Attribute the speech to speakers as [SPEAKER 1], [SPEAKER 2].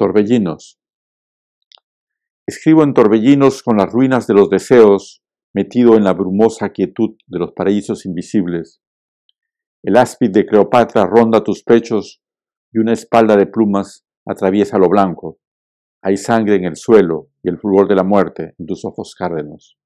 [SPEAKER 1] Torbellinos. Escribo en torbellinos con las ruinas de los deseos, metido en la brumosa quietud de los paraísos invisibles. El áspid de Cleopatra ronda tus pechos y una espalda de plumas atraviesa lo blanco. Hay sangre en el suelo y el fulgor de la muerte en tus ojos cárdenos.